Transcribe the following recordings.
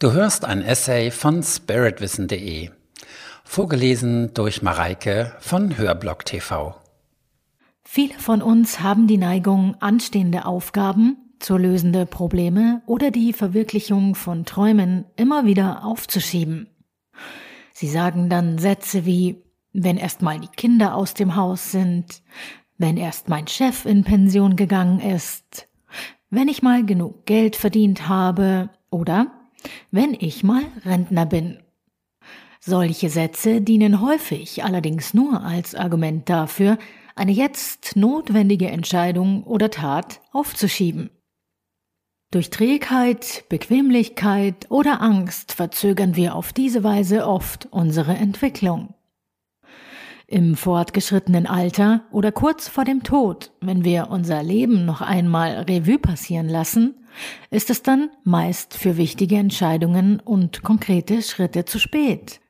Du hörst ein Essay von spiritwissen.de, vorgelesen durch Mareike von Hörblock TV. Viele von uns haben die Neigung, anstehende Aufgaben, zu lösende Probleme oder die Verwirklichung von Träumen immer wieder aufzuschieben. Sie sagen dann Sätze wie, wenn erst mal die Kinder aus dem Haus sind, wenn erst mein Chef in Pension gegangen ist, wenn ich mal genug Geld verdient habe oder wenn ich mal Rentner bin. Solche Sätze dienen häufig allerdings nur als Argument dafür, eine jetzt notwendige Entscheidung oder Tat aufzuschieben. Durch Trägheit, Bequemlichkeit oder Angst verzögern wir auf diese Weise oft unsere Entwicklung. Im fortgeschrittenen Alter oder kurz vor dem Tod, wenn wir unser Leben noch einmal Revue passieren lassen, ist es dann meist für wichtige Entscheidungen und konkrete Schritte zu spät.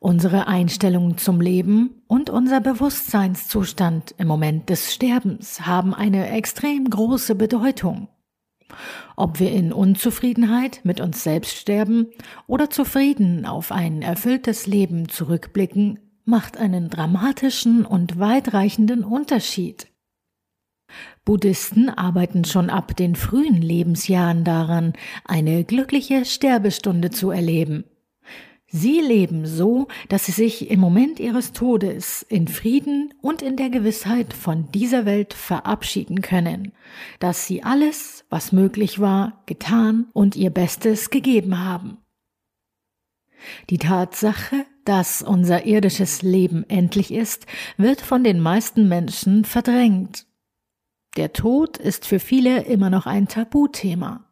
Unsere Einstellung zum Leben und unser Bewusstseinszustand im Moment des Sterbens haben eine extrem große Bedeutung. Ob wir in Unzufriedenheit mit uns selbst sterben oder zufrieden auf ein erfülltes Leben zurückblicken, macht einen dramatischen und weitreichenden Unterschied. Buddhisten arbeiten schon ab den frühen Lebensjahren daran, eine glückliche Sterbestunde zu erleben. Sie leben so, dass sie sich im Moment ihres Todes in Frieden und in der Gewissheit von dieser Welt verabschieden können, dass sie alles, was möglich war, getan und ihr Bestes gegeben haben. Die Tatsache, dass unser irdisches Leben endlich ist, wird von den meisten Menschen verdrängt. Der Tod ist für viele immer noch ein Tabuthema.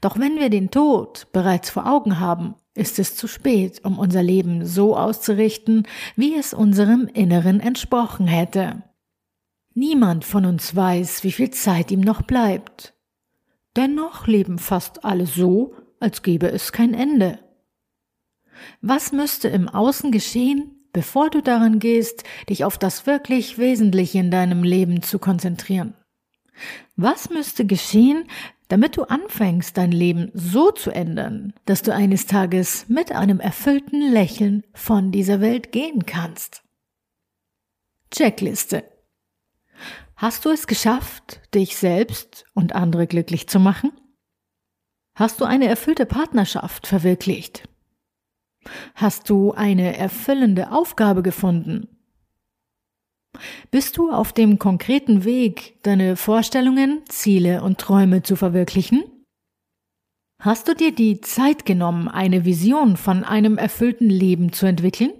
Doch wenn wir den Tod bereits vor Augen haben, ist es zu spät, um unser Leben so auszurichten, wie es unserem Inneren entsprochen hätte. Niemand von uns weiß, wie viel Zeit ihm noch bleibt. Dennoch leben fast alle so, als gäbe es kein Ende. Was müsste im Außen geschehen, bevor du daran gehst, dich auf das wirklich Wesentliche in deinem Leben zu konzentrieren? Was müsste geschehen, damit du anfängst, dein Leben so zu ändern, dass du eines Tages mit einem erfüllten Lächeln von dieser Welt gehen kannst? Checkliste. Hast du es geschafft, dich selbst und andere glücklich zu machen? Hast du eine erfüllte Partnerschaft verwirklicht? Hast du eine erfüllende Aufgabe gefunden? Bist du auf dem konkreten Weg, deine Vorstellungen, Ziele und Träume zu verwirklichen? Hast du dir die Zeit genommen, eine Vision von einem erfüllten Leben zu entwickeln?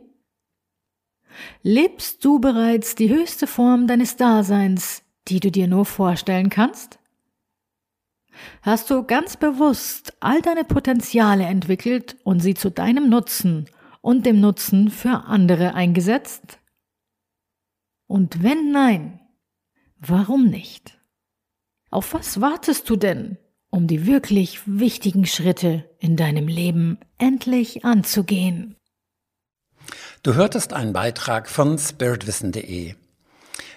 Lebst du bereits die höchste Form deines Daseins, die du dir nur vorstellen kannst? Hast du ganz bewusst all deine Potenziale entwickelt und sie zu deinem Nutzen und dem Nutzen für andere eingesetzt? Und wenn nein, warum nicht? Auf was wartest du denn, um die wirklich wichtigen Schritte in deinem Leben endlich anzugehen? Du hörtest einen Beitrag von spiritwissen.de.